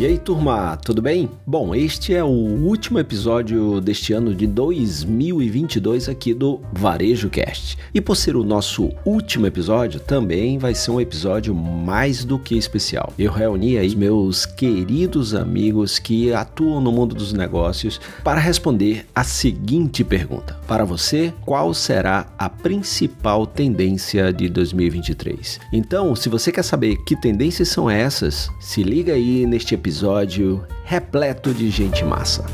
E aí, turma, tudo bem? Bom, este é o último episódio deste ano de 2022 aqui do Varejo Cast. E por ser o nosso último episódio, também vai ser um episódio mais do que especial. Eu reuni aí meus queridos amigos que atuam no mundo dos negócios para responder a seguinte pergunta: Para você, qual será a principal tendência de 2023? Então, se você quer saber que tendências são essas, se liga aí neste episódio episódio repleto de gente massa.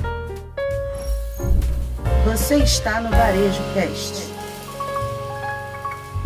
Você está no Varejo Cast.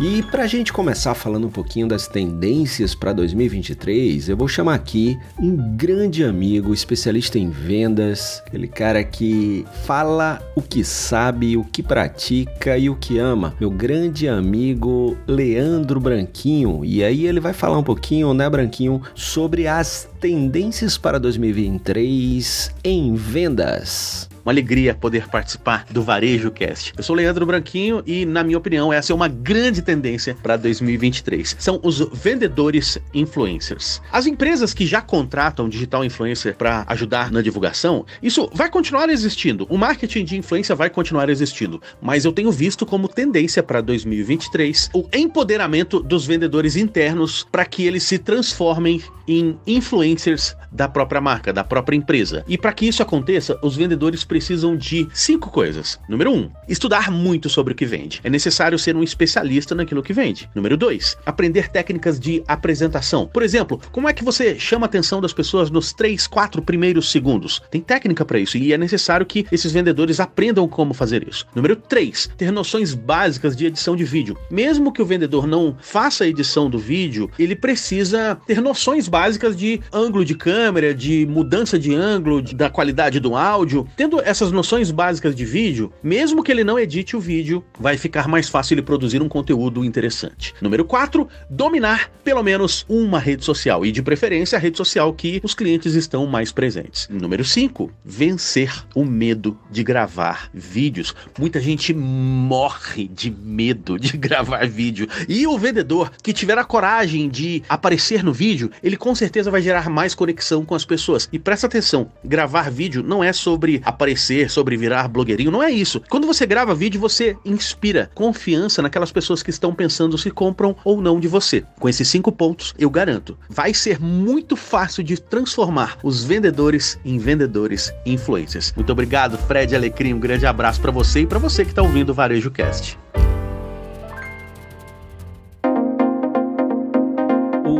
E para a gente começar falando um pouquinho das tendências para 2023, eu vou chamar aqui um grande amigo, especialista em vendas, aquele cara que fala o que sabe, o que pratica e o que ama, meu grande amigo Leandro Branquinho. E aí ele vai falar um pouquinho, né, Branquinho, sobre as tendências para 2023 em vendas. Uma alegria poder participar do Varejo Cast. Eu sou Leandro Branquinho e, na minha opinião, essa é uma grande tendência para 2023. São os vendedores influencers. As empresas que já contratam digital influencer para ajudar na divulgação, isso vai continuar existindo. O marketing de influência vai continuar existindo, mas eu tenho visto como tendência para 2023 o empoderamento dos vendedores internos para que eles se transformem em influencers da própria marca, da própria empresa. E para que isso aconteça, os vendedores precisam de cinco coisas. Número um, estudar muito sobre o que vende. É necessário ser um especialista naquilo que vende. Número dois, aprender técnicas de apresentação. Por exemplo, como é que você chama a atenção das pessoas nos três, quatro primeiros segundos? Tem técnica para isso e é necessário que esses vendedores aprendam como fazer isso. Número três, ter noções básicas de edição de vídeo. Mesmo que o vendedor não faça a edição do vídeo, ele precisa ter noções básicas de ângulo de câmera de mudança de ângulo, da qualidade do áudio. Tendo essas noções básicas de vídeo, mesmo que ele não edite o vídeo, vai ficar mais fácil ele produzir um conteúdo interessante. Número 4, dominar pelo menos uma rede social e de preferência a rede social que os clientes estão mais presentes. Número 5, vencer o medo de gravar vídeos. Muita gente morre de medo de gravar vídeo. E o vendedor que tiver a coragem de aparecer no vídeo, ele com certeza vai gerar mais conexão com as pessoas. E presta atenção, gravar vídeo não é sobre aparecer, sobre virar blogueirinho, não é isso. Quando você grava vídeo, você inspira confiança naquelas pessoas que estão pensando se compram ou não de você. Com esses cinco pontos, eu garanto, vai ser muito fácil de transformar os vendedores em vendedores influencers. Muito obrigado, Fred Alecrim, um grande abraço para você e para você que está ouvindo o Varejo Cast.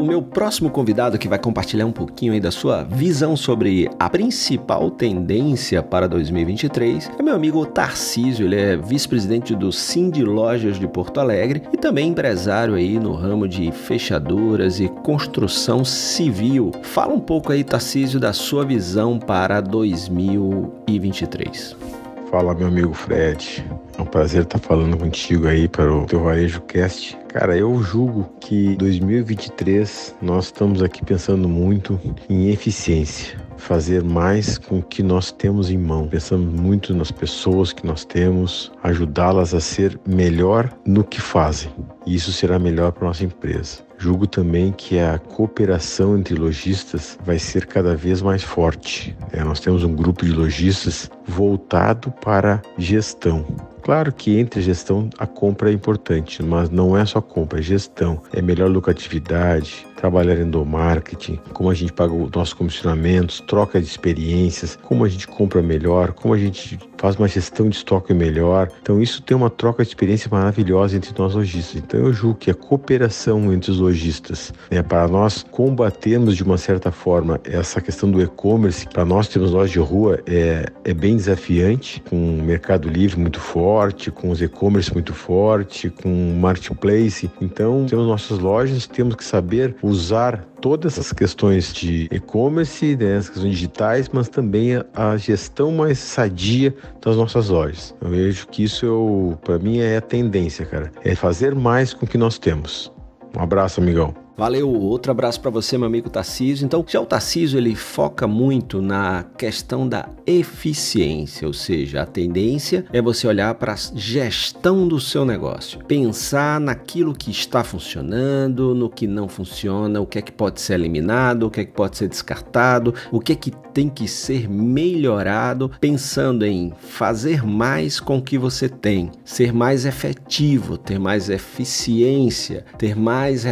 Meu próximo convidado que vai compartilhar um pouquinho aí da sua visão sobre a principal tendência para 2023 é meu amigo Tarcísio. Ele é vice-presidente do Cindy Lojas de Porto Alegre e também empresário aí no ramo de fechaduras e construção civil. Fala um pouco aí, Tarcísio, da sua visão para 2023. Fala, meu amigo Fred. É um prazer estar falando contigo aí para o teu Varejo Cast. Cara, eu julgo que 2023 nós estamos aqui pensando muito em eficiência fazer mais com o que nós temos em mão. Pensamos muito nas pessoas que nós temos, ajudá-las a ser melhor no que fazem. E isso será melhor para nossa empresa. Julgo também que a cooperação entre lojistas vai ser cada vez mais forte. É, nós temos um grupo de lojistas voltado para gestão. Claro que entre a gestão a compra é importante, mas não é só compra, é gestão. É melhor lucratividade, trabalhar em marketing, como a gente paga os nossos comissionamentos, troca de experiências, como a gente compra melhor, como a gente faz uma gestão de estoque melhor. Então isso tem uma troca de experiência maravilhosa entre nós lojistas. Então eu julgo que a cooperação entre os lojistas, né, para nós combatermos de uma certa forma essa questão do e-commerce, para nós temos lojas de rua é, é bem desafiante, com o Mercado Livre muito forte, com os e-commerce muito forte, com o marketplace. Então temos nossas lojas, temos que saber usar todas essas questões de e-commerce, né, as questões digitais, mas também a, a, gestão mais sadia das nossas lojas. Eu vejo que isso, para mim, é a tendência, cara. É fazer mais com o que nós temos. Um abraço, amigão. Valeu, outro abraço para você, meu amigo Tarcísio. Então, já o Tarcísio ele foca muito na questão da eficiência, ou seja, a tendência é você olhar para a gestão do seu negócio, pensar naquilo que está funcionando, no que não funciona, o que é que pode ser eliminado, o que é que pode ser descartado, o que é que tem que ser melhorado, pensando em fazer mais com o que você tem, ser mais efetivo, ter mais eficiência, ter mais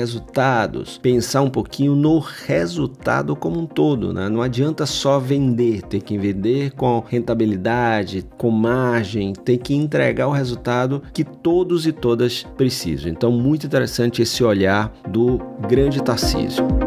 pensar um pouquinho no resultado como um todo, né? Não adianta só vender, ter que vender com rentabilidade, com margem, tem que entregar o resultado que todos e todas precisam. Então, muito interessante esse olhar do grande Tarcísio.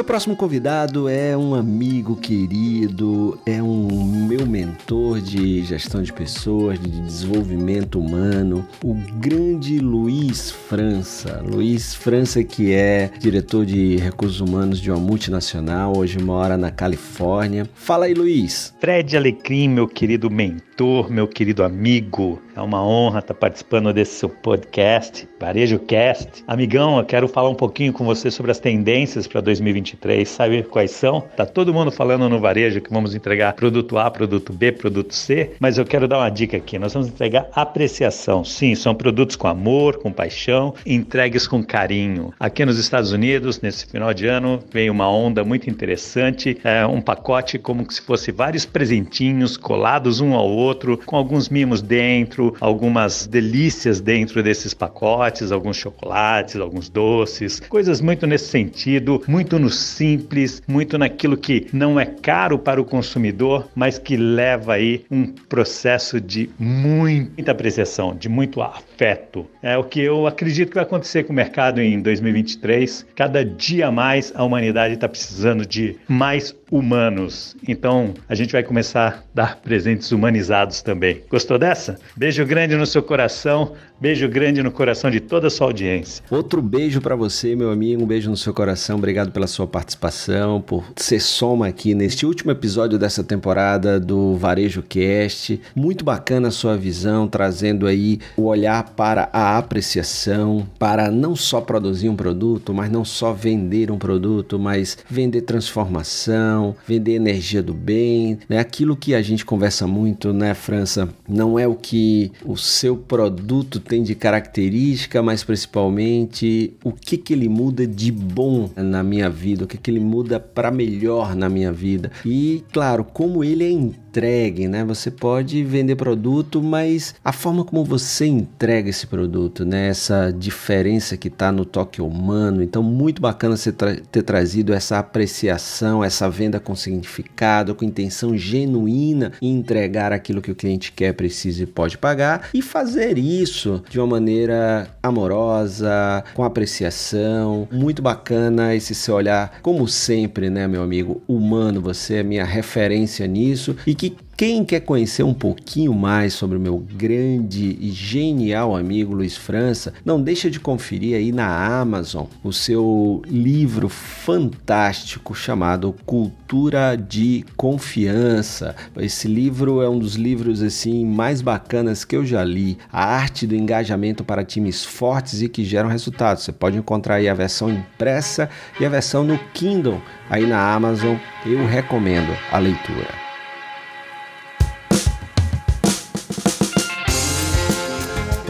Meu próximo convidado é um amigo querido, é um meu mentor de gestão de pessoas, de desenvolvimento humano, o grande Luiz França. Luiz França, que é diretor de recursos humanos de uma multinacional, hoje mora na Califórnia. Fala aí, Luiz. Fred Alecrim, meu querido mentor, meu querido amigo. É uma honra estar participando desse seu podcast, Varejo Cast. Amigão, eu quero falar um pouquinho com você sobre as tendências para 2021 2023, sabe quais são? Tá todo mundo falando no varejo que vamos entregar produto A, produto B, produto C, mas eu quero dar uma dica aqui. Nós vamos entregar apreciação. Sim, são produtos com amor, com paixão, entregues com carinho. Aqui nos Estados Unidos, nesse final de ano, vem uma onda muito interessante, é um pacote como se fosse vários presentinhos colados um ao outro, com alguns mimos dentro, algumas delícias dentro desses pacotes, alguns chocolates, alguns doces, coisas muito nesse sentido, muito no simples, muito naquilo que não é caro para o consumidor, mas que leva aí um processo de muita apreciação, de muito afeto. É o que eu acredito que vai acontecer com o mercado em 2023. Cada dia mais a humanidade está precisando de mais humanos. Então a gente vai começar a dar presentes humanizados também. Gostou dessa? Beijo grande no seu coração, beijo grande no coração de toda a sua audiência. Outro beijo para você, meu amigo, um beijo no seu coração. Obrigado pela sua participação, por ser soma aqui neste último episódio dessa temporada do Varejo Cast. Muito bacana a sua visão, trazendo aí o olhar para a apreciação, para não só produzir um produto, mas não só vender um produto, mas vender transformação vender energia do bem, né? Aquilo que a gente conversa muito, né, França? Não é o que o seu produto tem de característica, mas principalmente o que que ele muda de bom na minha vida, o que que ele muda para melhor na minha vida. E, claro, como ele é entregue, né? Você pode vender produto, mas a forma como você entrega esse produto, né? Essa diferença que está no toque humano. Então, muito bacana você tra ter trazido essa apreciação, essa venda com significado, com intenção genuína em entregar aquilo que o cliente quer, precisa e pode pagar e fazer isso de uma maneira amorosa, com apreciação. Muito bacana esse seu olhar, como sempre, né, meu amigo, humano. Você é minha referência nisso e quem quer conhecer um pouquinho mais sobre o meu grande e genial amigo Luiz França, não deixa de conferir aí na Amazon o seu livro fantástico chamado Cultura de Confiança. Esse livro é um dos livros assim mais bacanas que eu já li. A arte do engajamento para times fortes e que geram resultados. Você pode encontrar aí a versão impressa e a versão no Kindle aí na Amazon. Eu recomendo a leitura.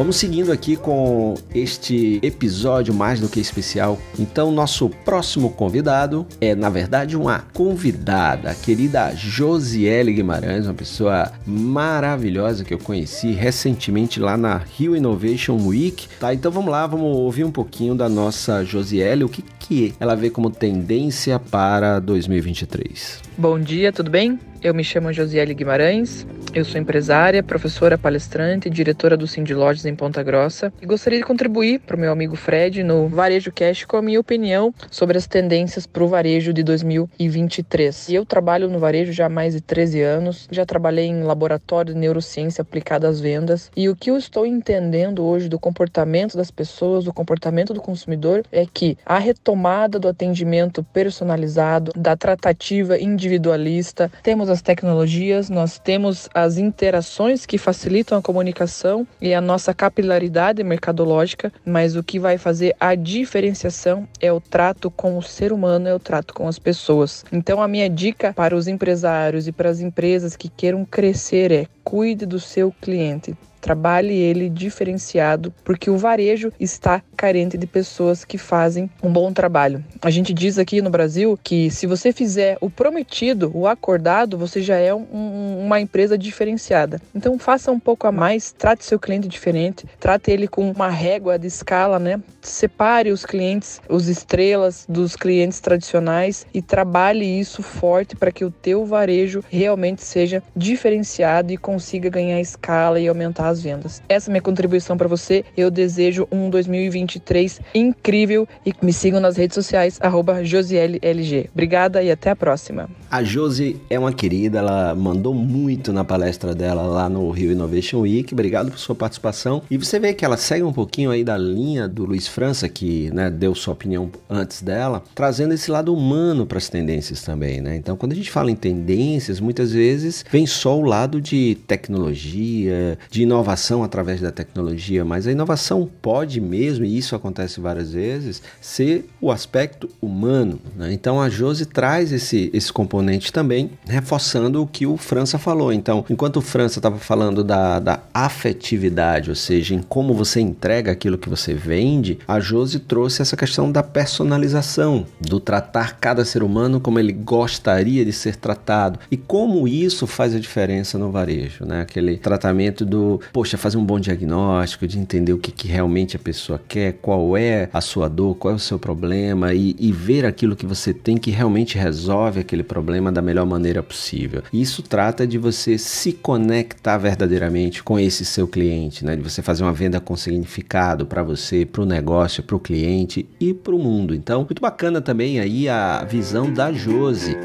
Vamos seguindo aqui com este episódio mais do que especial. Então, nosso próximo convidado é, na verdade, uma convidada, a querida Josiele Guimarães, uma pessoa maravilhosa que eu conheci recentemente lá na Rio Innovation Week. Tá, então vamos lá, vamos ouvir um pouquinho da nossa Josiele, o que, que ela vê como tendência para 2023. Bom dia, tudo bem? Eu me chamo Josiele Guimarães, eu sou empresária, professora palestrante e diretora do Cindy Lodges em Ponta Grossa. E gostaria de contribuir para o meu amigo Fred no Varejo Cash com a minha opinião sobre as tendências para o varejo de 2023. Eu trabalho no varejo já há mais de 13 anos, já trabalhei em laboratório de neurociência aplicada às vendas. E o que eu estou entendendo hoje do comportamento das pessoas, do comportamento do consumidor é que a retomada do atendimento personalizado, da tratativa individualista, temos as tecnologias, nós temos as interações que facilitam a comunicação e a nossa capilaridade mercadológica, mas o que vai fazer a diferenciação é o trato com o ser humano, é o trato com as pessoas. Então, a minha dica para os empresários e para as empresas que queiram crescer é cuide do seu cliente. Trabalhe ele diferenciado, porque o varejo está carente de pessoas que fazem um bom trabalho. A gente diz aqui no Brasil que se você fizer o prometido, o acordado, você já é um, uma empresa diferenciada. Então faça um pouco a mais, trate seu cliente diferente, trate ele com uma régua de escala, né? Separe os clientes, os estrelas dos clientes tradicionais e trabalhe isso forte para que o teu varejo realmente seja diferenciado e consiga ganhar escala e aumentar as vendas. Essa é minha contribuição para você. Eu desejo um 2023 incrível e me sigam nas redes sociais @josiellg. Obrigada e até a próxima. A Josi é uma querida, ela mandou muito na palestra dela lá no Rio Innovation Week. Obrigado por sua participação. E você vê que ela segue um pouquinho aí da linha do Luiz França, que né, deu sua opinião antes dela, trazendo esse lado humano para as tendências também, né? Então, quando a gente fala em tendências, muitas vezes vem só o lado de tecnologia, de inovação através da tecnologia, mas a inovação pode mesmo, e isso acontece várias vezes, ser o aspecto humano. Né? Então, a Josi traz esse, esse componente também, reforçando o que o França falou. Então, enquanto o França estava falando da, da afetividade, ou seja, em como você entrega aquilo que você vende, a Josi trouxe essa questão da personalização, do tratar cada ser humano como ele gostaria de ser tratado e como isso faz a diferença no varejo, né? Aquele tratamento do, poxa, fazer um bom diagnóstico, de entender o que, que realmente a pessoa quer, qual é a sua dor, qual é o seu problema e, e ver aquilo que você tem que realmente resolve aquele problema da melhor maneira possível. Isso trata de você se conectar verdadeiramente com esse seu cliente, né? De você fazer uma venda com significado para você, para o negócio, para o cliente e para o mundo. Então, muito bacana também aí a visão da Josi.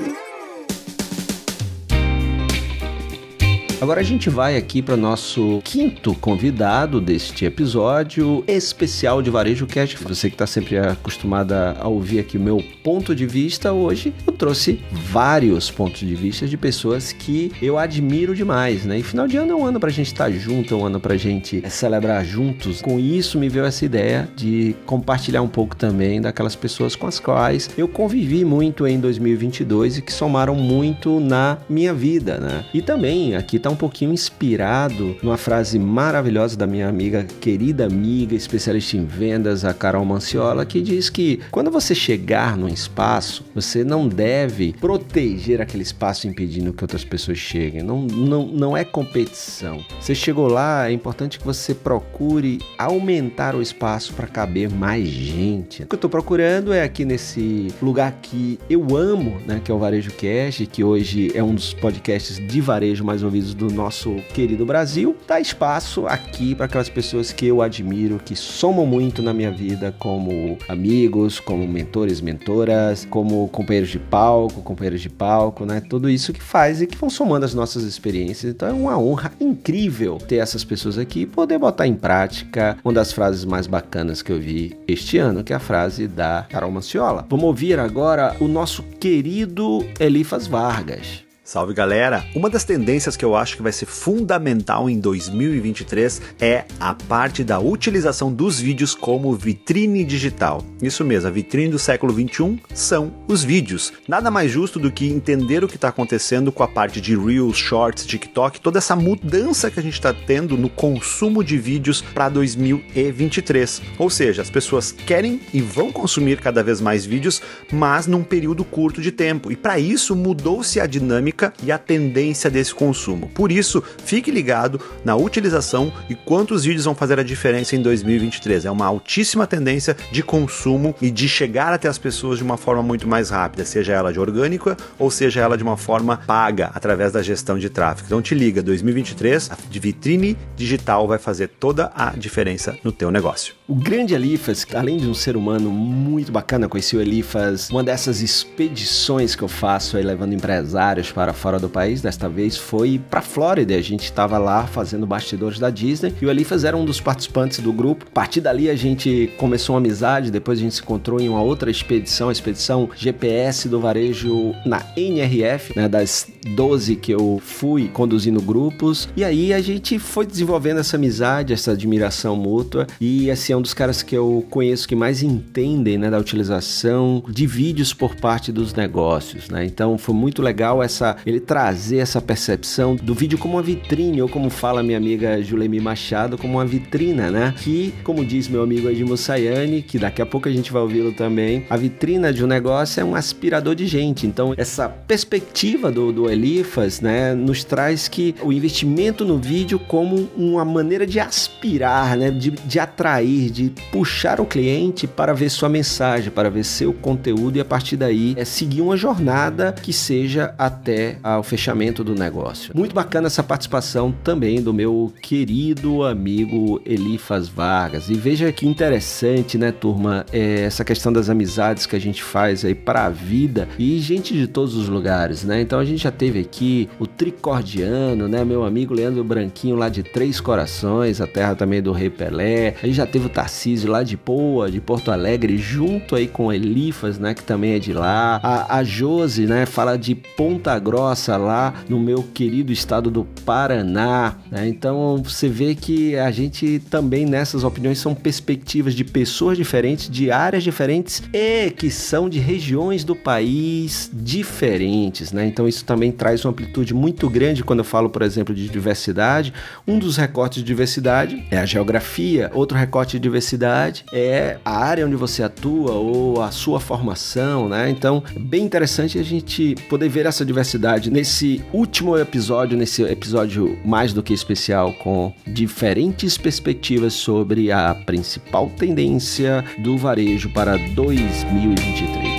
Agora a gente vai aqui para nosso quinto convidado deste episódio especial de Varejo Cast. Você que está sempre acostumada a ouvir aqui o meu ponto de vista, hoje eu trouxe vários pontos de vista de pessoas que eu admiro demais, né? E final de ano é um ano para a gente estar tá junto, é um ano para a gente celebrar juntos. Com isso me veio essa ideia de compartilhar um pouco também daquelas pessoas com as quais eu convivi muito em 2022 e que somaram muito na minha vida, né? E também aqui está um pouquinho inspirado numa frase maravilhosa da minha amiga, querida amiga, especialista em vendas, a Carol Manciola, que diz que quando você chegar num espaço, você não deve proteger aquele espaço impedindo que outras pessoas cheguem. Não, não, não é competição. Você chegou lá, é importante que você procure aumentar o espaço para caber mais gente. O que eu estou procurando é aqui nesse lugar que eu amo, né, que é o Varejo Cast, que hoje é um dos podcasts de varejo mais ouvidos do nosso querido Brasil, dá espaço aqui para aquelas pessoas que eu admiro, que somam muito na minha vida como amigos, como mentores, mentoras, como companheiros de palco, companheiros de palco, né? Tudo isso que faz e que vão somando as nossas experiências. Então é uma honra incrível ter essas pessoas aqui e poder botar em prática uma das frases mais bacanas que eu vi este ano, que é a frase da Carol Manciola. Vamos ouvir agora o nosso querido Elifas Vargas. Salve galera! Uma das tendências que eu acho que vai ser fundamental em 2023 é a parte da utilização dos vídeos como vitrine digital. Isso mesmo, a vitrine do século 21 são os vídeos. Nada mais justo do que entender o que está acontecendo com a parte de Reels, Shorts, TikTok, toda essa mudança que a gente está tendo no consumo de vídeos para 2023. Ou seja, as pessoas querem e vão consumir cada vez mais vídeos, mas num período curto de tempo. E para isso mudou-se a dinâmica e a tendência desse consumo. Por isso, fique ligado na utilização e quantos vídeos vão fazer a diferença em 2023. É uma altíssima tendência de consumo e de chegar até as pessoas de uma forma muito mais rápida, seja ela de orgânica ou seja ela de uma forma paga através da gestão de tráfego. Então te liga, 2023, a vitrine digital vai fazer toda a diferença no teu negócio. O grande Elifas, além de um ser humano muito bacana, conheci o Elifas, uma dessas expedições que eu faço aí levando empresários para para fora do país, desta vez foi para Flórida. A gente estava lá fazendo bastidores da Disney e o Elifas era um dos participantes do grupo. A partir dali a gente começou uma amizade, depois a gente se encontrou em uma outra expedição, a expedição GPS do varejo na NRF, né, das 2012 que eu fui conduzindo grupos. E aí a gente foi desenvolvendo essa amizade, essa admiração mútua. E assim, é um dos caras que eu conheço que mais entendem né, da utilização de vídeos por parte dos negócios. Né? Então foi muito legal essa ele trazer essa percepção do vídeo como uma vitrine, ou como fala minha amiga Julemi Machado, como uma vitrina, né? Que, como diz meu amigo Edmo Sayane, que daqui a pouco a gente vai ouvi-lo também, a vitrina de um negócio é um aspirador de gente. Então, essa perspectiva do, do Elifas, né, nos traz que o investimento no vídeo como uma maneira de aspirar, né, de, de atrair, de puxar o cliente para ver sua mensagem, para ver seu conteúdo e a partir daí é seguir uma jornada que seja até ao fechamento do negócio. Muito bacana essa participação também do meu querido amigo Elifas Vargas. E veja que interessante, né, turma, é essa questão das amizades que a gente faz aí para a vida e gente de todos os lugares, né? Então a gente já teve aqui o Tricordiano, né, meu amigo Leandro Branquinho lá de Três Corações, a terra também do Rei Pelé. A gente já teve o Tarcísio lá de Poa, de Porto Alegre, junto aí com Elifas, né, que também é de lá. A, a Josi, né, fala de Ponta Grossa lá no meu querido estado do Paraná, né? Então você vê que a gente também nessas opiniões são perspectivas de pessoas diferentes, de áreas diferentes e que são de regiões do país diferentes, né? Então isso também traz uma amplitude muito grande quando eu falo, por exemplo, de diversidade. Um dos recortes de diversidade é a geografia, outro recorte de diversidade é a área onde você atua ou a sua formação, né? Então, é bem interessante a gente poder ver essa diversidade nesse último episódio, nesse episódio mais do que especial com diferentes perspectivas sobre a principal tendência do varejo para 2023.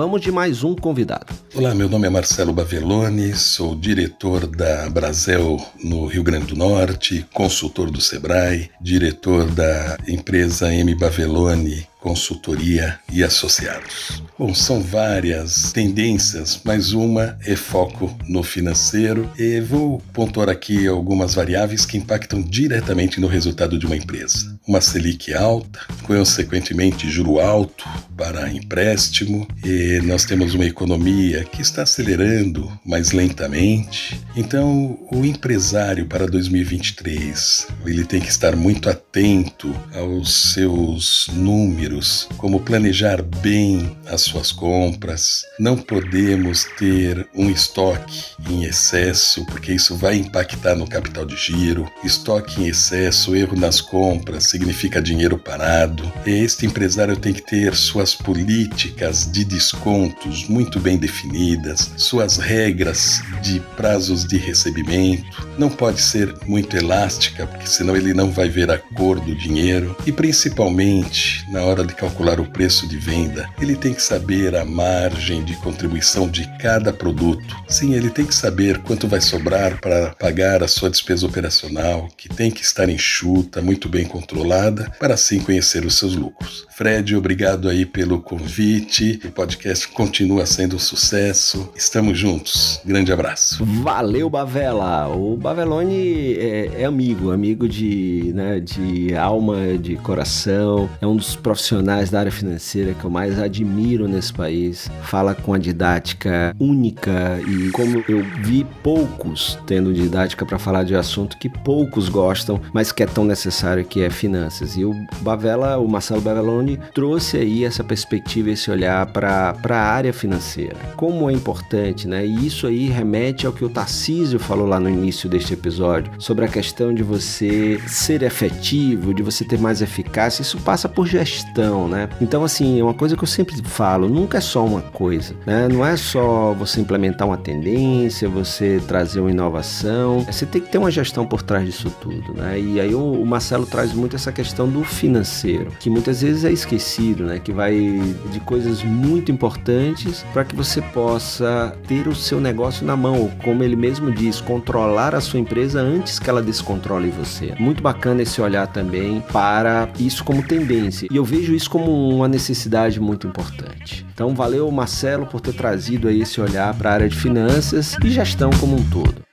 Vamos de mais um convidado. Olá, meu nome é Marcelo Bavelloni, sou diretor da Brasel no Rio Grande do Norte, consultor do Sebrae, diretor da empresa M Bavelloni consultoria e associados. Bom, são várias tendências, mas uma é foco no financeiro e vou pontuar aqui algumas variáveis que impactam diretamente no resultado de uma empresa. Uma Selic alta, consequentemente juro alto para empréstimo, e nós temos uma economia que está acelerando mais lentamente. Então, o empresário para 2023, ele tem que estar muito atento aos seus números como planejar bem as suas compras. Não podemos ter um estoque em excesso, porque isso vai impactar no capital de giro. Estoque em excesso, erro nas compras, significa dinheiro parado. Este empresário tem que ter suas políticas de descontos muito bem definidas, suas regras de prazos de recebimento. Não pode ser muito elástica, porque senão ele não vai ver a cor do dinheiro. E principalmente, na hora hora de calcular o preço de venda, ele tem que saber a margem de contribuição de cada produto. Sim, ele tem que saber quanto vai sobrar para pagar a sua despesa operacional, que tem que estar enxuta, muito bem controlada, para assim conhecer os seus lucros. Fred, obrigado aí pelo convite. O podcast continua sendo um sucesso. Estamos juntos. Grande abraço. Valeu, Bavela. O Bavelone é, é amigo, amigo de, né, de alma, de coração. É um dos profissionais da área financeira que eu mais admiro nesse país. Fala com a didática única e como eu vi poucos tendo didática para falar de assunto que poucos gostam, mas que é tão necessário que é finanças. E o Bavela, o Marcelo Bavelone trouxe aí essa perspectiva, esse olhar para a área financeira. Como é importante, né? E isso aí remete ao que o Tarcísio falou lá no início deste episódio, sobre a questão de você ser efetivo, de você ter mais eficácia. Isso passa por gestão, né? Então, assim, é uma coisa que eu sempre falo, nunca é só uma coisa, né? Não é só você implementar uma tendência, você trazer uma inovação. Você tem que ter uma gestão por trás disso tudo, né? E aí o Marcelo traz muito essa questão do financeiro, que muitas vezes é esquecido, né? Que vai de coisas muito importantes para que você possa ter o seu negócio na mão, ou como ele mesmo diz, controlar a sua empresa antes que ela descontrole você. Muito bacana esse olhar também para isso como tendência. E eu vejo isso como uma necessidade muito importante. Então, valeu Marcelo por ter trazido aí esse olhar para a área de finanças e gestão como um todo.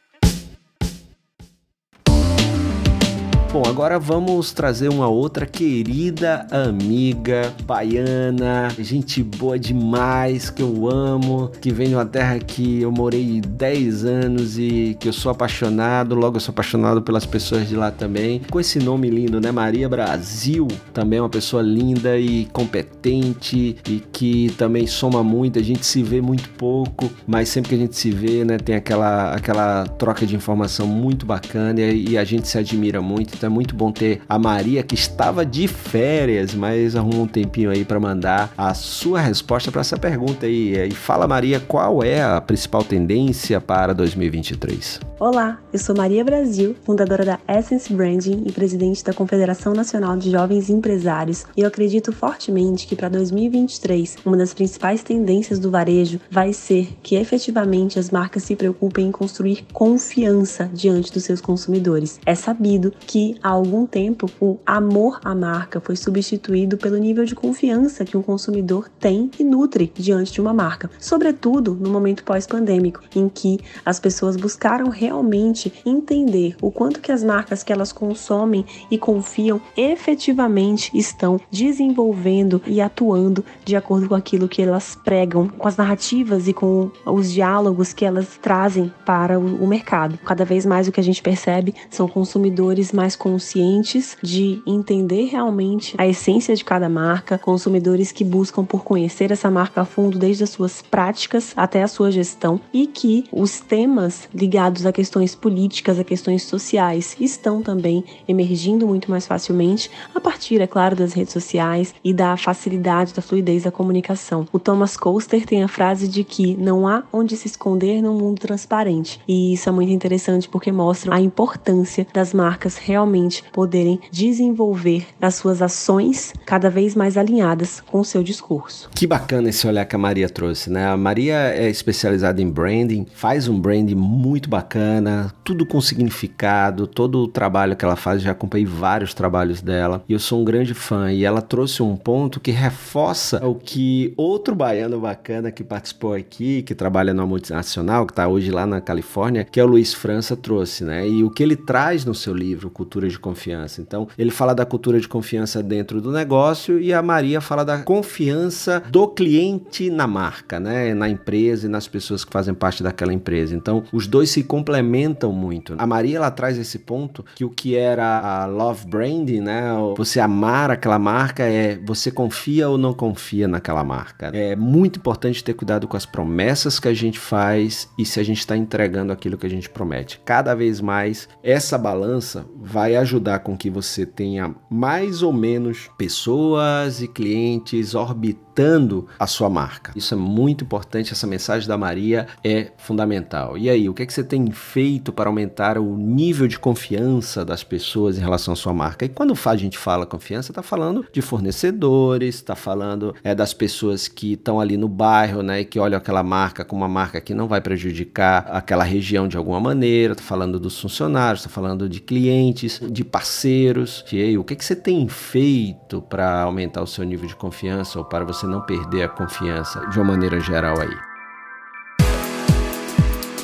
Bom, agora vamos trazer uma outra querida amiga baiana, gente boa demais, que eu amo, que vem de uma terra que eu morei 10 anos e que eu sou apaixonado, logo eu sou apaixonado pelas pessoas de lá também. Com esse nome lindo, né? Maria Brasil, também é uma pessoa linda e competente e que também soma muito, a gente se vê muito pouco, mas sempre que a gente se vê, né, tem aquela, aquela troca de informação muito bacana e a gente se admira muito. Então é muito bom ter a Maria que estava de férias, mas arrumou um tempinho aí para mandar a sua resposta para essa pergunta aí. E fala Maria, qual é a principal tendência para 2023? Olá, eu sou Maria Brasil, fundadora da Essence Branding e presidente da Confederação Nacional de Jovens Empresários, e eu acredito fortemente que para 2023, uma das principais tendências do varejo vai ser que efetivamente as marcas se preocupem em construir confiança diante dos seus consumidores. É sabido que há algum tempo o amor à marca foi substituído pelo nível de confiança que um consumidor tem e nutre diante de uma marca, sobretudo no momento pós-pandêmico, em que as pessoas buscaram realmente entender o quanto que as marcas que elas consomem e confiam efetivamente estão desenvolvendo e atuando de acordo com aquilo que elas pregam, com as narrativas e com os diálogos que elas trazem para o mercado. Cada vez mais o que a gente percebe são consumidores mais conscientes de entender realmente a essência de cada marca, consumidores que buscam por conhecer essa marca a fundo desde as suas práticas até a sua gestão e que os temas ligados a questões políticas, a questões sociais, estão também emergindo muito mais facilmente a partir, é claro, das redes sociais e da facilidade, da fluidez da comunicação. O Thomas Coaster tem a frase de que não há onde se esconder num mundo transparente. E isso é muito interessante porque mostra a importância das marcas realmente poderem desenvolver as suas ações cada vez mais alinhadas com o seu discurso. Que bacana esse olhar que a Maria trouxe, né? A Maria é especializada em branding, faz um branding muito bacana bacana, tudo com significado, todo o trabalho que ela faz, já acompanhei vários trabalhos dela e eu sou um grande fã. E ela trouxe um ponto que reforça o que outro baiano bacana que participou aqui, que trabalha numa multinacional, que está hoje lá na Califórnia, que é o Luiz França, trouxe, né? E o que ele traz no seu livro, Cultura de Confiança. Então, ele fala da cultura de confiança dentro do negócio e a Maria fala da confiança do cliente na marca, né? Na empresa e nas pessoas que fazem parte daquela empresa. Então, os dois se complementam complementam muito. A Maria ela traz esse ponto que o que era a love branding, né? Você amar aquela marca é você confia ou não confia naquela marca. É muito importante ter cuidado com as promessas que a gente faz e se a gente está entregando aquilo que a gente promete. Cada vez mais essa balança vai ajudar com que você tenha mais ou menos pessoas e clientes orbitando a sua marca. Isso é muito importante, essa mensagem da Maria é fundamental. E aí, o que, é que você tem feito para aumentar o nível de confiança das pessoas em relação à sua marca? E quando a gente fala confiança, está falando de fornecedores, está falando é, das pessoas que estão ali no bairro, né, e que olham aquela marca como uma marca que não vai prejudicar aquela região de alguma maneira, está falando dos funcionários, está falando de clientes, de parceiros. O que, que você tem feito para aumentar o seu nível de confiança ou para você não perder a confiança de uma maneira geral aí?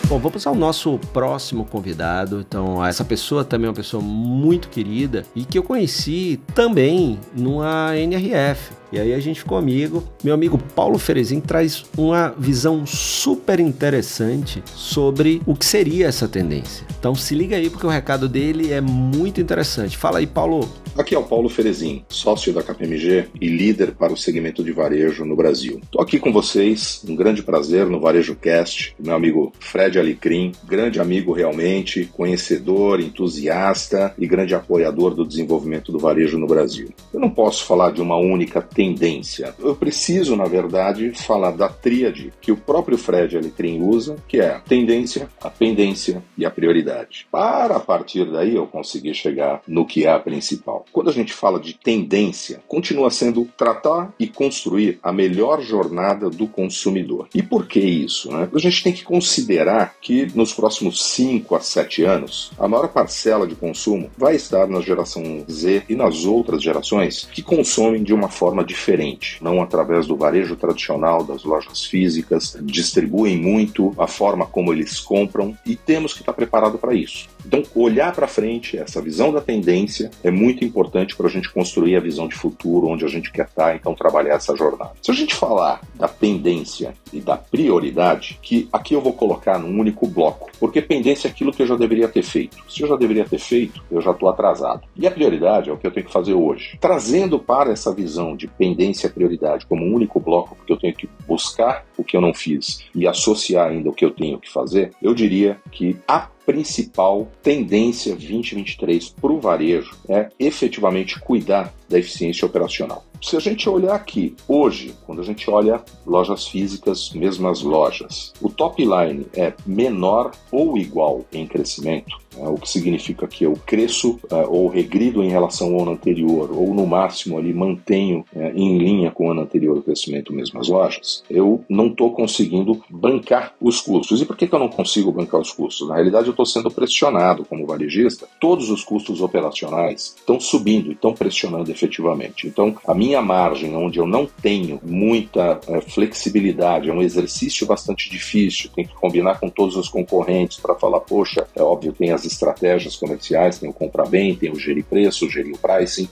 Bom, vamos ao nosso próximo convidado. Então, essa pessoa também é uma pessoa muito querida e que eu conheci também numa NRF. E aí a gente ficou amigo. Meu amigo Paulo Ferezin traz uma visão super interessante sobre o que seria essa tendência. Então se liga aí porque o recado dele é muito interessante. Fala aí, Paulo. Aqui é o Paulo Ferezin, sócio da KPMG e líder para o segmento de varejo no Brasil. Estou aqui com vocês, um grande prazer no Varejo Cast, meu amigo Fred Alecrim, grande amigo realmente, conhecedor, entusiasta e grande apoiador do desenvolvimento do varejo no Brasil. Eu não posso falar de uma única tendência. Eu preciso, na verdade, falar da tríade que o próprio Fred Alecrim usa, que é a tendência, a pendência e a prioridade. Para a partir daí eu conseguir chegar no que é a principal. Quando a gente fala de tendência, continua sendo tratar e construir a melhor jornada do consumidor. E por que isso? Né? A gente tem que considerar que nos próximos 5 a 7 anos, a maior parcela de consumo vai estar na geração Z e nas outras gerações que consomem de uma forma diferente, não através do varejo tradicional das lojas físicas, distribuem muito a forma como eles compram e temos que estar preparado para isso. Então, olhar para frente, essa visão da tendência é muito importante para a gente construir a visão de futuro, onde a gente quer estar, então trabalhar essa jornada. Se a gente falar da pendência e da prioridade, que aqui eu vou colocar num único bloco, porque pendência é aquilo que eu já deveria ter feito. Se eu já deveria ter feito, eu já estou atrasado. E a prioridade é o que eu tenho que fazer hoje. Trazendo para essa visão de pendência e prioridade como um único bloco, porque eu tenho que buscar o que eu não fiz e associar ainda o que eu tenho que fazer, eu diria que a principal tendência 2023 para o varejo é efetivamente cuidar da eficiência operacional. Se a gente olhar aqui, hoje, quando a gente olha lojas físicas, mesmas lojas, o top line é menor ou igual em crescimento, é, o que significa que eu cresço é, ou regrido em relação ao ano anterior, ou no máximo ali mantenho é, em linha com o ano anterior o crescimento mesmas lojas, eu não estou conseguindo bancar os custos. E por que, que eu não consigo bancar os custos? Na realidade, estou sendo pressionado como varejista, todos os custos operacionais estão subindo e estão pressionando efetivamente. Então, a minha margem, onde eu não tenho muita é, flexibilidade, é um exercício bastante difícil, tem que combinar com todos os concorrentes para falar, poxa, é óbvio, tem as as estratégias comerciais, tem o comprar bem, tem o gerir preço, gerir o pricing,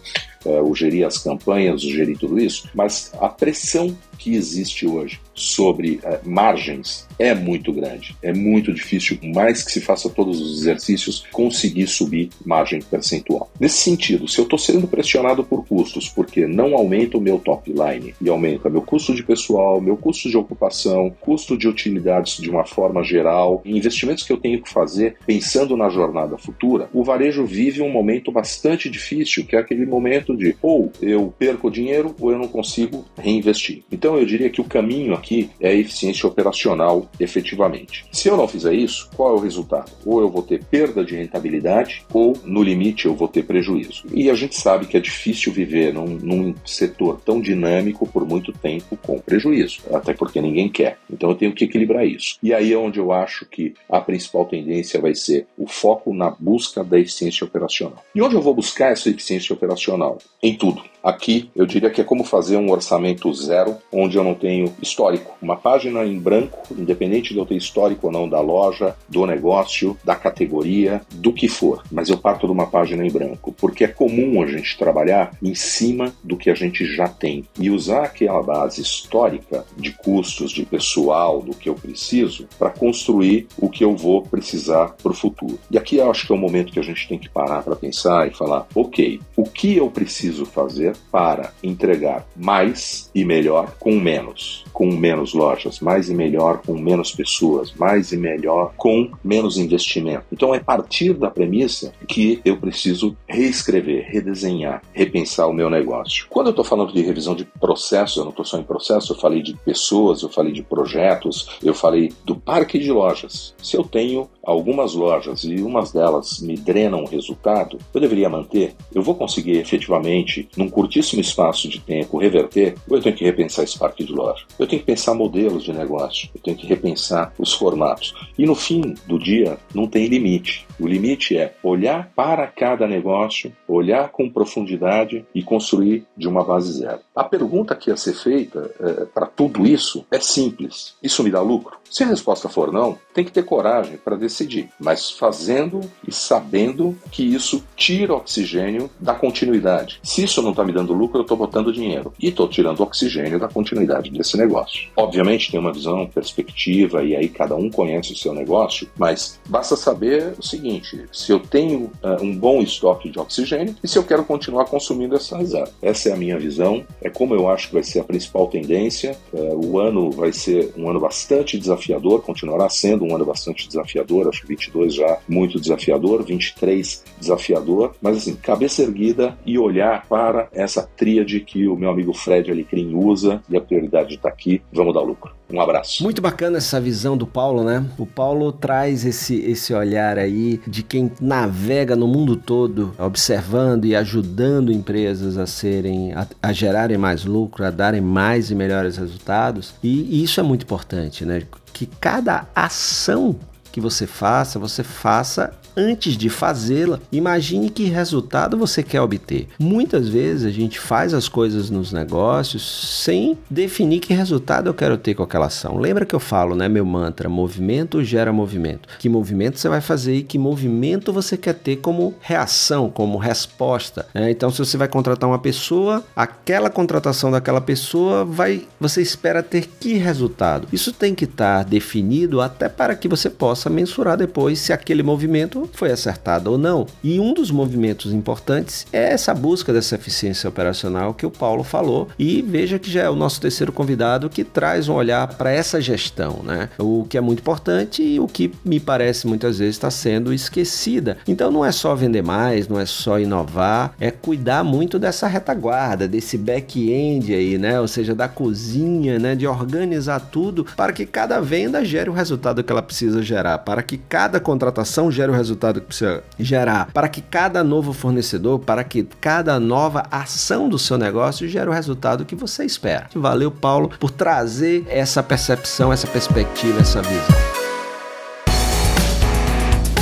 o gerir as campanhas, o gerir tudo isso, mas a pressão que existe hoje sobre uh, margens é muito grande. É muito difícil, mais que se faça todos os exercícios, conseguir subir margem percentual. Nesse sentido, se eu estou sendo pressionado por custos porque não aumenta o meu top line e aumenta meu custo de pessoal, meu custo de ocupação, custo de utilidades de uma forma geral, investimentos que eu tenho que fazer pensando na jornada futura, o varejo vive um momento bastante difícil, que é aquele momento de ou eu perco dinheiro ou eu não consigo reinvestir. Então eu diria que o caminho aqui é a eficiência operacional efetivamente. Se eu não fizer isso, qual é o resultado? Ou eu vou ter perda de rentabilidade ou no limite eu vou ter prejuízo. E a gente sabe que é difícil viver num, num setor tão dinâmico por muito tempo com prejuízo, até porque ninguém quer. Então eu tenho que equilibrar isso. E aí é onde eu acho que a principal tendência vai ser o foco na busca da eficiência operacional. E onde eu vou buscar essa eficiência operacional? Em tudo. Aqui eu diria que é como fazer um orçamento zero, onde eu não tenho histórico. Uma página em branco, independente de eu ter histórico ou não da loja, do negócio, da categoria, do que for. Mas eu parto de uma página em branco, porque é comum a gente trabalhar em cima do que a gente já tem e usar aquela base histórica de custos, de pessoal, do que eu preciso, para construir o que eu vou precisar para o futuro. E aqui eu acho que é o momento que a gente tem que parar para pensar e falar: ok, o que eu preciso fazer? Para entregar mais e melhor com menos, com menos lojas, mais e melhor com menos pessoas, mais e melhor com menos investimento. Então é partir da premissa que eu preciso reescrever, redesenhar, repensar o meu negócio. Quando eu estou falando de revisão de processo, eu não estou só em processo, eu falei de pessoas, eu falei de projetos, eu falei do parque de lojas. Se eu tenho algumas lojas e umas delas me drenam o resultado, eu deveria manter? Eu vou conseguir efetivamente, num curtíssimo espaço de tempo, reverter? Ou eu tenho que repensar esse parque de loja? Eu tenho que pensar modelos de negócio, eu tenho que repensar os formatos. E no fim do dia, não tem limite. O limite é olhar para cada negócio, olhar com profundidade e construir de uma base zero. A pergunta que ia ser feita é, para tudo isso é simples: isso me dá lucro? Se a resposta for não, tem que ter coragem para decidir, mas fazendo e sabendo que isso tira oxigênio da continuidade. Se isso não está me dando lucro, eu estou botando dinheiro e estou tirando oxigênio da continuidade desse negócio. Obviamente tem uma visão, perspectiva e aí cada um conhece o seu negócio, mas basta saber o seguinte: se eu tenho uh, um bom estoque de oxigênio e se eu quero continuar consumindo essa reserva. Essa é a minha visão, é como eu acho que vai ser a principal tendência. Uh, o ano vai ser um ano bastante desafiador desafiador, continuará sendo um ano bastante desafiador, acho que 22 já muito desafiador, 23 desafiador, mas assim, cabeça erguida e olhar para essa tríade que o meu amigo Fred Alecrim usa e a prioridade está aqui, vamos dar lucro. Um abraço. Muito bacana essa visão do Paulo, né? O Paulo traz esse, esse olhar aí de quem navega no mundo todo, observando e ajudando empresas a serem, a, a gerarem mais lucro, a darem mais e melhores resultados. E, e isso é muito importante, né? Que cada ação que você faça, você faça antes de fazê-la, imagine que resultado você quer obter. Muitas vezes a gente faz as coisas nos negócios sem definir que resultado eu quero ter com aquela ação. Lembra que eu falo, né, meu mantra, movimento gera movimento. Que movimento você vai fazer e que movimento você quer ter como reação, como resposta. Né? Então, se você vai contratar uma pessoa, aquela contratação daquela pessoa vai, você espera ter que resultado. Isso tem que estar definido até para que você possa mensurar depois se aquele movimento foi acertado ou não. E um dos movimentos importantes é essa busca dessa eficiência operacional que o Paulo falou. E veja que já é o nosso terceiro convidado que traz um olhar para essa gestão, né? O que é muito importante e o que me parece muitas vezes está sendo esquecida. Então não é só vender mais, não é só inovar, é cuidar muito dessa retaguarda, desse back-end aí, né? Ou seja, da cozinha, né? De organizar tudo para que cada venda gere o resultado que ela precisa gerar, para que cada contratação gere o resultado que precisa gerar, para que cada novo fornecedor, para que cada nova ação do seu negócio gere o resultado que você espera. Valeu, Paulo, por trazer essa percepção, essa perspectiva, essa visão.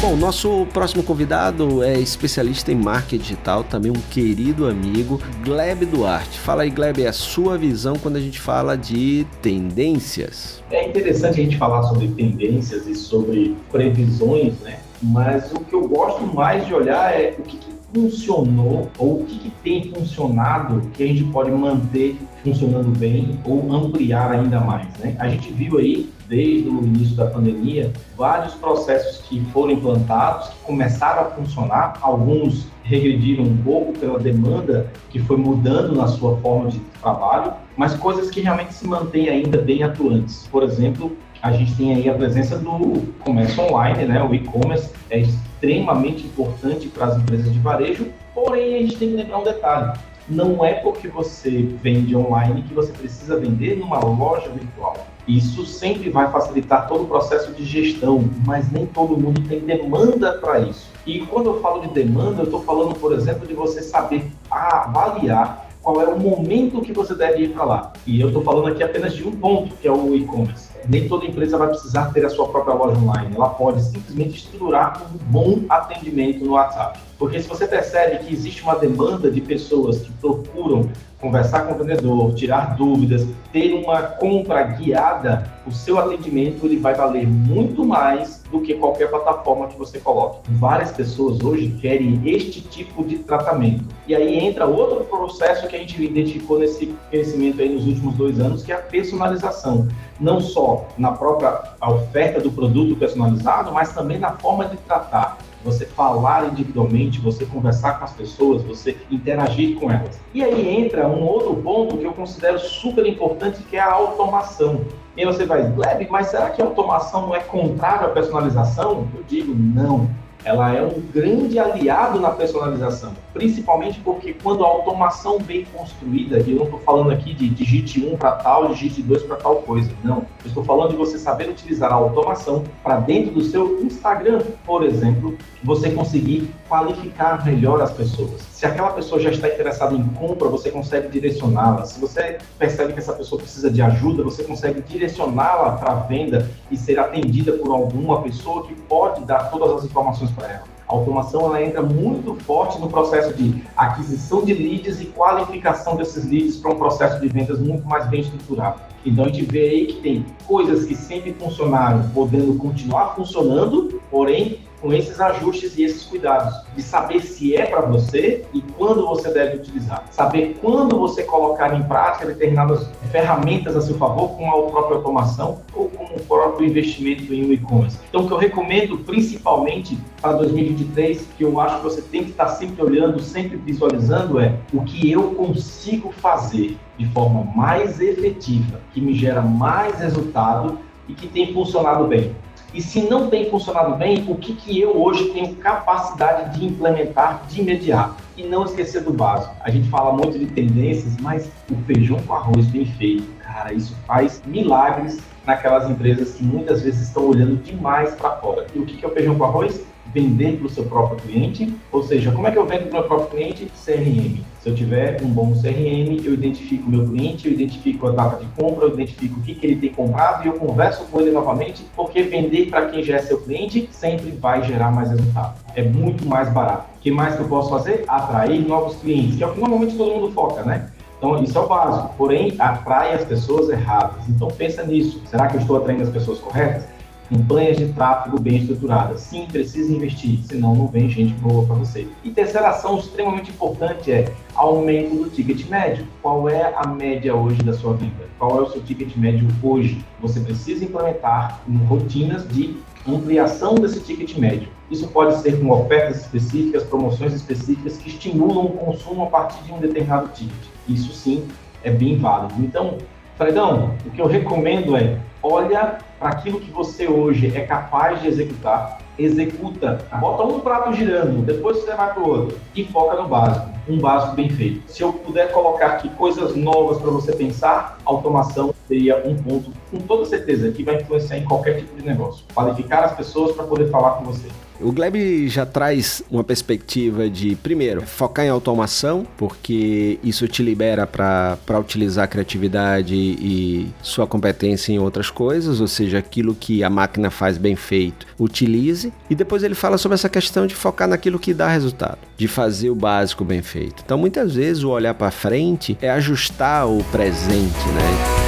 Bom, nosso próximo convidado é especialista em marketing digital, também um querido amigo, Gleb Duarte. Fala aí, Gleb, a sua visão quando a gente fala de tendências. É interessante a gente falar sobre tendências e sobre previsões, né? Mas o que eu gosto mais de olhar é o que, que funcionou ou o que, que tem funcionado que a gente pode manter funcionando bem ou ampliar ainda mais, né? A gente viu aí desde o início da pandemia, vários processos que foram implantados, que começaram a funcionar, alguns regrediram um pouco pela demanda que foi mudando na sua forma de trabalho, mas coisas que realmente se mantêm ainda bem atuantes. Por exemplo, a gente tem aí a presença do comércio online, né? O e-commerce é extremamente importante para as empresas de varejo, porém a gente tem que lembrar um detalhe. Não é porque você vende online que você precisa vender numa loja virtual. Isso sempre vai facilitar todo o processo de gestão, mas nem todo mundo tem demanda para isso. E quando eu falo de demanda, eu estou falando, por exemplo, de você saber avaliar qual é o momento que você deve ir para lá. E eu estou falando aqui apenas de um ponto, que é o e-commerce. Nem toda empresa vai precisar ter a sua própria loja online. Ela pode simplesmente estruturar um bom atendimento no WhatsApp. Porque se você percebe que existe uma demanda de pessoas que procuram conversar com o vendedor, tirar dúvidas, ter uma compra guiada, o seu atendimento ele vai valer muito mais do que qualquer plataforma que você coloque. Várias pessoas hoje querem este tipo de tratamento. E aí entra outro processo que a gente identificou nesse crescimento aí nos últimos dois anos, que é a personalização. Não só na própria oferta do produto personalizado, mas também na forma de tratar você falar individualmente, você conversar com as pessoas, você interagir com elas. E aí entra um outro ponto que eu considero super importante, que é a automação. E aí você vai, Gleb, mas será que a automação não é contrária à personalização? Eu digo, não ela é um grande aliado na personalização, principalmente porque quando a automação bem construída, e eu não estou falando aqui de digite 1 para tal, digite 2 para tal coisa, não. Eu estou falando de você saber utilizar a automação para dentro do seu Instagram, por exemplo, você conseguir qualificar melhor as pessoas. Se aquela pessoa já está interessada em compra, você consegue direcioná-la. Se você percebe que essa pessoa precisa de ajuda, você consegue direcioná-la para a venda e ser atendida por alguma pessoa que pode dar todas as informações para ela. A automação ela entra muito forte no processo de aquisição de leads e qualificação desses leads para um processo de vendas muito mais bem estruturado. Então a gente vê aí que tem coisas que sempre funcionaram podendo continuar funcionando, porém com esses ajustes e esses cuidados, de saber se é para você e quando você deve utilizar. Saber quando você colocar em prática determinadas ferramentas a seu favor, com a própria automação ou com o próprio investimento em e-commerce. Então, o que eu recomendo principalmente para 2023, que eu acho que você tem que estar sempre olhando, sempre visualizando, é o que eu consigo fazer de forma mais efetiva, que me gera mais resultado e que tem funcionado bem. E se não tem funcionado bem, o que, que eu hoje tenho capacidade de implementar de imediato? E não esquecer do básico. A gente fala muito de tendências, mas o feijão com arroz bem feito, cara, isso faz milagres naquelas empresas que muitas vezes estão olhando demais para fora. E o que, que é o feijão com arroz? vender para o seu próprio cliente, ou seja, como é que eu vendo para o meu próprio cliente? CRM. Se eu tiver um bom CRM, eu identifico o meu cliente, eu identifico a data de compra, eu identifico o que, que ele tem comprado e eu converso com ele novamente, porque vender para quem já é seu cliente sempre vai gerar mais resultado. É muito mais barato. O que mais que eu posso fazer? Atrair novos clientes, que é o que normalmente todo mundo foca, né? Então, isso é o básico. Porém, atrai as pessoas erradas. Então, pensa nisso. Será que eu estou atraindo as pessoas corretas? Campanhas de tráfego bem estruturadas. Sim, precisa investir, senão não vem gente boa para você. E terceira ação extremamente importante é aumento do ticket médio. Qual é a média hoje da sua venda? Qual é o seu ticket médio hoje? Você precisa implementar rotinas de ampliação desse ticket médio. Isso pode ser com ofertas específicas, promoções específicas que estimulam o consumo a partir de um determinado ticket. Isso sim é bem válido. Então, Fredão, o que eu recomendo é olha para aquilo que você hoje é capaz de executar, executa, bota um prato girando, depois você vai para o outro e foca no básico, um básico bem feito. Se eu puder colocar aqui coisas novas para você pensar, automação seria um ponto com toda certeza que vai influenciar em qualquer tipo de negócio. Qualificar as pessoas para poder falar com você. O Gleb já traz uma perspectiva de, primeiro, focar em automação, porque isso te libera para utilizar a criatividade e sua competência em outras coisas, ou seja, aquilo que a máquina faz bem feito, utilize. E depois ele fala sobre essa questão de focar naquilo que dá resultado, de fazer o básico bem feito. Então, muitas vezes, o olhar para frente é ajustar o presente, né?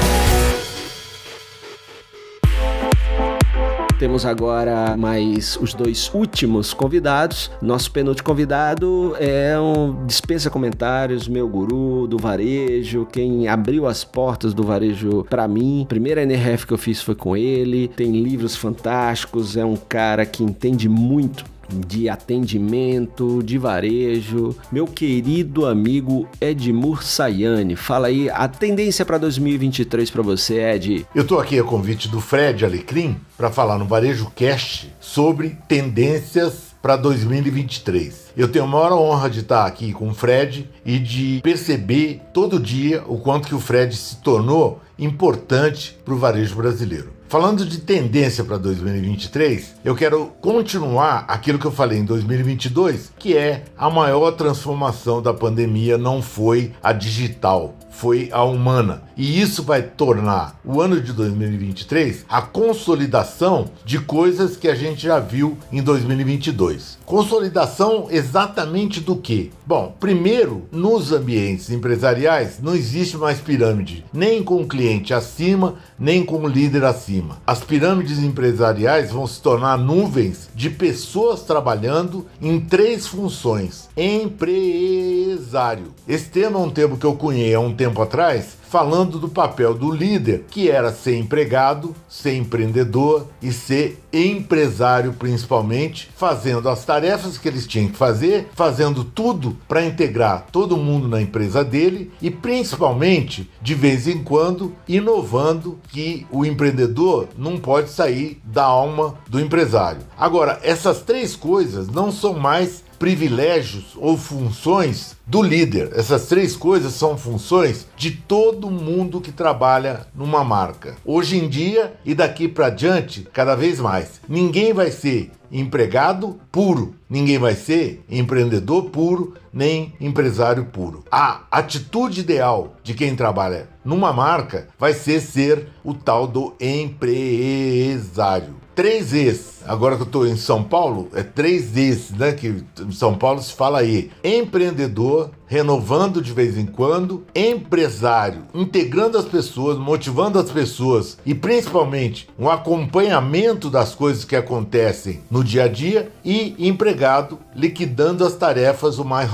Temos agora mais os dois últimos convidados. Nosso penúltimo convidado é um dispensa comentários, meu guru do varejo, quem abriu as portas do varejo para mim. Primeira NRF que eu fiz foi com ele. Tem livros fantásticos, é um cara que entende muito de atendimento, de varejo, meu querido amigo Edmur Sayane. Fala aí a tendência para 2023 para você, Ed. Eu estou aqui a convite do Fred Alecrim para falar no Varejo Cast sobre tendências para 2023. Eu tenho a maior honra de estar aqui com o Fred e de perceber todo dia o quanto que o Fred se tornou importante para o varejo brasileiro. Falando de tendência para 2023, eu quero continuar aquilo que eu falei em 2022, que é a maior transformação da pandemia não foi a digital, foi a humana. E isso vai tornar o ano de 2023 a consolidação de coisas que a gente já viu em 2022. Consolidação exatamente do que? Bom, primeiro, nos ambientes empresariais não existe mais pirâmide, nem com cliente acima, nem com líder acima. As pirâmides empresariais vão se tornar nuvens de pessoas trabalhando em três funções: empresário. Esse termo é um termo que eu cunhei há um tempo atrás falando do papel do líder, que era ser empregado, ser empreendedor e ser empresário principalmente, fazendo as tarefas que eles tinham que fazer, fazendo tudo para integrar todo mundo na empresa dele e principalmente, de vez em quando, inovando que o empreendedor não pode sair da alma do empresário. Agora, essas três coisas não são mais privilégios ou funções do líder. Essas três coisas são funções de todo mundo que trabalha numa marca. Hoje em dia e daqui para diante, cada vez mais. Ninguém vai ser empregado puro, ninguém vai ser empreendedor puro, nem empresário puro. A atitude ideal de quem trabalha numa marca vai ser ser o tal do empresário três Es. Agora que eu estou em São Paulo, é três Es, né? Que em São Paulo se fala aí. Empreendedor, renovando de vez em quando, empresário, integrando as pessoas, motivando as pessoas e principalmente um acompanhamento das coisas que acontecem no dia a dia e empregado, liquidando as tarefas o mais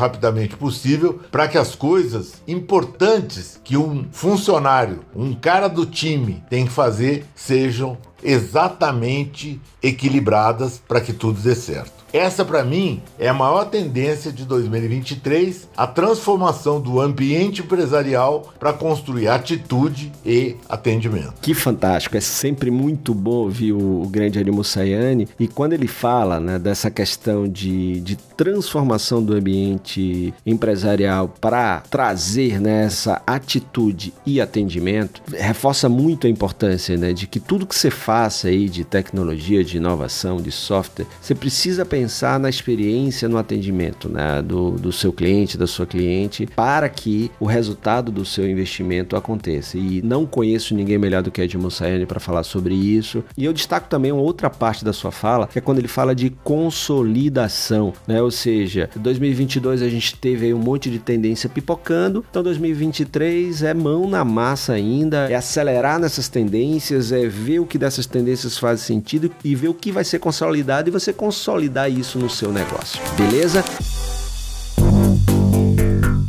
possível para que as coisas importantes que um funcionário, um cara do time tem que fazer sejam exatamente equilibradas para que tudo dê certo. Essa, para mim, é a maior tendência de 2023, a transformação do ambiente empresarial para construir atitude e atendimento. Que fantástico, é sempre muito bom ouvir o, grande Ari Sayane e quando ele fala né, dessa questão de, de transformação do ambiente empresarial para trazer né, essa atitude e atendimento, reforça muito a importância né, de que tudo que você faça aí de tecnologia, de inovação, de software, você precisa pensar pensar na experiência no atendimento né, do, do seu cliente, da sua cliente, para que o resultado do seu investimento aconteça. E não conheço ninguém melhor do que Edmund Sayane para falar sobre isso. E eu destaco também uma outra parte da sua fala, que é quando ele fala de consolidação, né? Ou seja, 2022 a gente teve um monte de tendência pipocando, então 2023 é mão na massa ainda, é acelerar nessas tendências, é ver o que dessas tendências faz sentido e ver o que vai ser consolidado e você consolidar isso no seu negócio. Beleza?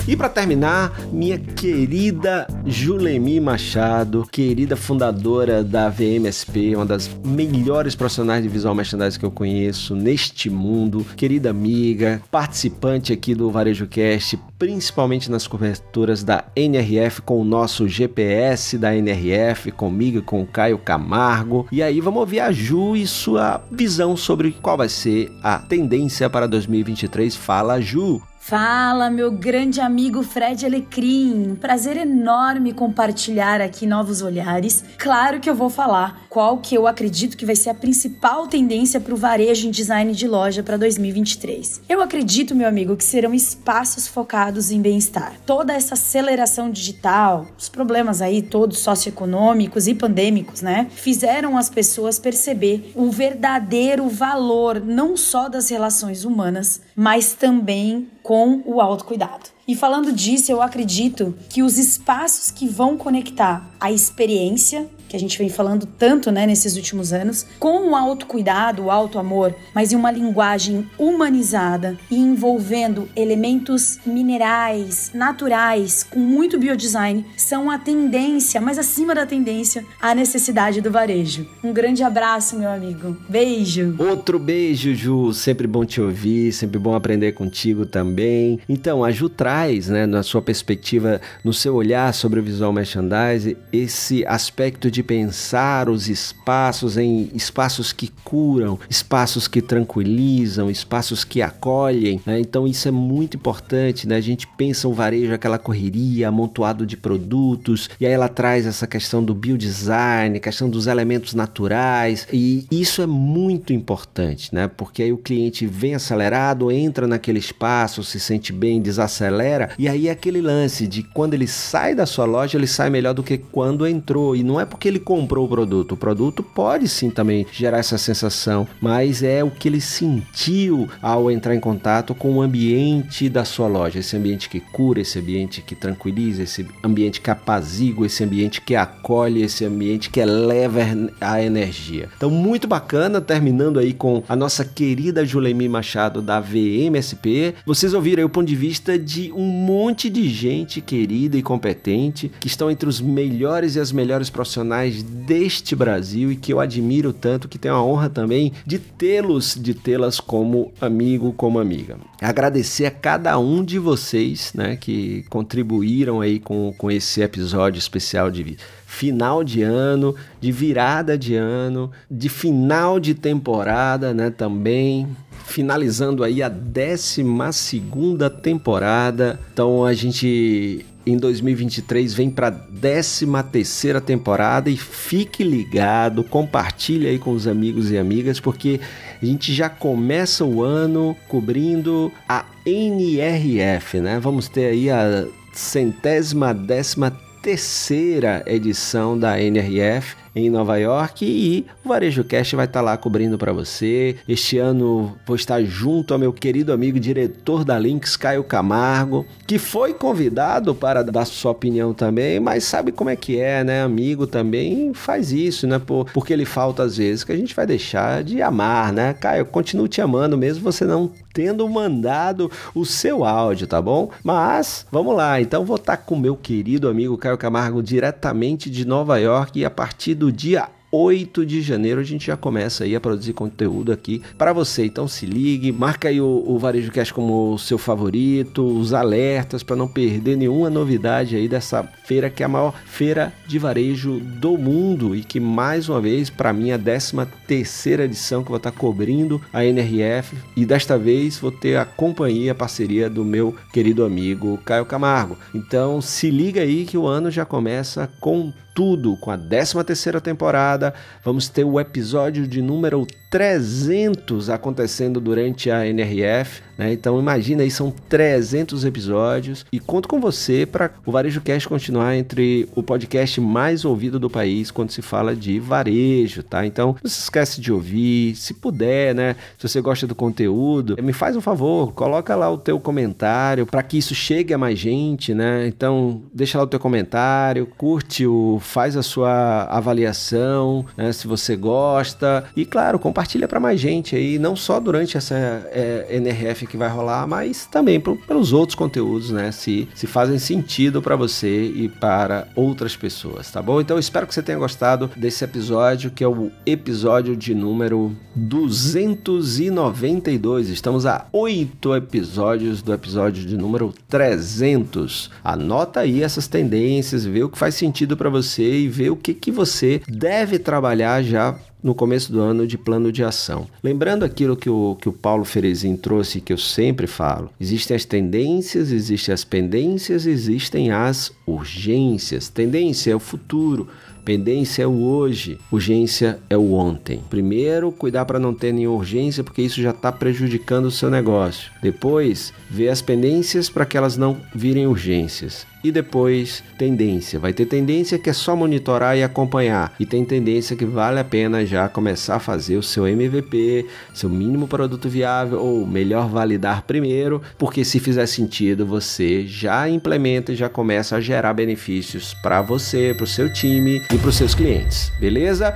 E para terminar, minha querida Julemi Machado, querida fundadora da VMSP, uma das melhores profissionais de visual merchandising que eu conheço neste mundo, querida amiga, participante aqui do Varejo Cast, principalmente nas coberturas da NRF com o nosso GPS da NRF, comigo e com o Caio Camargo. E aí vamos ouvir a Ju e sua visão sobre qual vai ser a tendência para 2023. Fala, Ju! Fala, meu grande amigo Fred Alecrim. Prazer enorme compartilhar aqui novos olhares. Claro que eu vou falar qual que eu acredito que vai ser a principal tendência para o varejo em design de loja para 2023. Eu acredito, meu amigo, que serão espaços focados em bem-estar. Toda essa aceleração digital, os problemas aí todos socioeconômicos e pandêmicos, né, fizeram as pessoas perceber o verdadeiro valor não só das relações humanas, mas também com o autocuidado. E falando disso, eu acredito que os espaços que vão conectar a experiência que a gente vem falando tanto, né, nesses últimos anos, com o autocuidado, o auto-amor, mas em uma linguagem humanizada e envolvendo elementos minerais, naturais, com muito biodesign, são a tendência, mas acima da tendência, a necessidade do varejo. Um grande abraço, meu amigo. Beijo. Outro beijo, Ju. Sempre bom te ouvir, sempre bom aprender contigo também. Então, a Ju traz, né, na sua perspectiva, no seu olhar sobre o visual merchandising, esse aspecto de de pensar os espaços em espaços que curam, espaços que tranquilizam, espaços que acolhem. Né? Então isso é muito importante. Né? A gente pensa o varejo, aquela correria, amontoado de produtos, e aí ela traz essa questão do biodesign, questão dos elementos naturais, e isso é muito importante, né? porque aí o cliente vem acelerado, entra naquele espaço, se sente bem, desacelera, e aí é aquele lance de quando ele sai da sua loja, ele sai melhor do que quando entrou, e não é porque ele comprou o produto. O produto pode sim também gerar essa sensação, mas é o que ele sentiu ao entrar em contato com o ambiente da sua loja. Esse ambiente que cura, esse ambiente que tranquiliza, esse ambiente que apazigua, esse ambiente que acolhe, esse ambiente que eleva a energia. Então, muito bacana, terminando aí com a nossa querida Julemi Machado da VMSP. Vocês ouviram aí o ponto de vista de um monte de gente querida e competente que estão entre os melhores e as melhores profissionais profissionais deste Brasil e que eu admiro tanto, que tenho a honra também de tê-los, de tê-las como amigo, como amiga. Agradecer a cada um de vocês, né, que contribuíram aí com, com esse episódio especial de final de ano, de virada de ano, de final de temporada, né, também finalizando aí a 12 segunda temporada. Então a gente em 2023 vem para a 13 terceira temporada e fique ligado, compartilhe aí com os amigos e amigas, porque a gente já começa o ano cobrindo a NRF, né? Vamos ter aí a centésima décima terceira edição da NRF em Nova York e o Varejo Cast vai estar tá lá cobrindo para você. Este ano vou estar junto ao meu querido amigo diretor da Links, Caio Camargo, que foi convidado para dar sua opinião também, mas sabe como é que é, né? Amigo também faz isso, né? Por, porque ele falta às vezes que a gente vai deixar de amar, né? Caio, continuo te amando mesmo você não tendo mandado o seu áudio, tá bom? Mas vamos lá, então vou estar tá com meu querido amigo Caio Camargo diretamente de Nova York e a partir do dia 8 de janeiro a gente já começa aí a produzir conteúdo aqui para você. Então se ligue, marca aí o, o Varejo Cast como seu favorito, os alertas para não perder nenhuma novidade aí dessa feira que é a maior feira de varejo do mundo e que mais uma vez para mim é a 13 terceira edição que vou estar tá cobrindo a NRF e desta vez vou ter a companhia, a parceria do meu querido amigo Caio Camargo. Então se liga aí que o ano já começa com tudo com a 13 terceira temporada. Vamos ter o episódio de número 300 acontecendo durante a NRF, né? Então imagina aí, são 300 episódios e conto com você para o Varejo Cast continuar entre o podcast mais ouvido do país quando se fala de varejo, tá? Então não se esquece de ouvir, se puder, né? Se você gosta do conteúdo, me faz um favor, coloca lá o teu comentário para que isso chegue a mais gente, né? Então deixa lá o teu comentário, curte o, faz a sua avaliação, né? Se você gosta e claro, compartilha para mais gente aí, não só durante essa é, NRF que vai rolar, mas também pro, pelos outros conteúdos, né? Se, se fazem sentido para você e para outras pessoas, tá bom? Então espero que você tenha gostado desse episódio, que é o episódio de número 292. Estamos a oito episódios do episódio de número 300. Anota aí essas tendências, vê o que faz sentido para você e vê o que, que você deve trabalhar já no começo do ano de plano de ação. Lembrando aquilo que o, que o Paulo Ferezin trouxe, que eu sempre falo: existem as tendências, existem as pendências, existem as urgências. Tendência é o futuro. Pendência é o hoje, urgência é o ontem. Primeiro, cuidar para não ter nenhuma urgência, porque isso já está prejudicando o seu negócio. Depois, ver as pendências para que elas não virem urgências e depois tendência. Vai ter tendência que é só monitorar e acompanhar, e tem tendência que vale a pena já começar a fazer o seu MVP, seu mínimo produto viável, ou melhor, validar primeiro, porque se fizer sentido, você já implementa e já começa a gerar benefícios para você, para o seu time e para os seus clientes, beleza?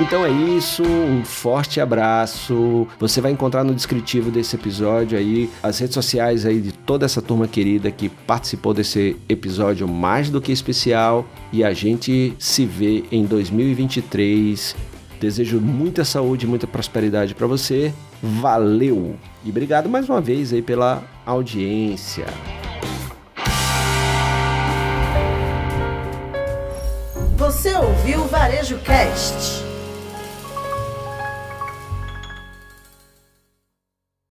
Então é isso, um forte abraço. Você vai encontrar no descritivo desse episódio aí as redes sociais aí de toda essa turma querida que participou desse episódio mais do que especial e a gente se vê em 2023. Desejo muita saúde, muita prosperidade para você. Valeu! E obrigado mais uma vez aí pela audiência. Você ouviu Varejo Cast?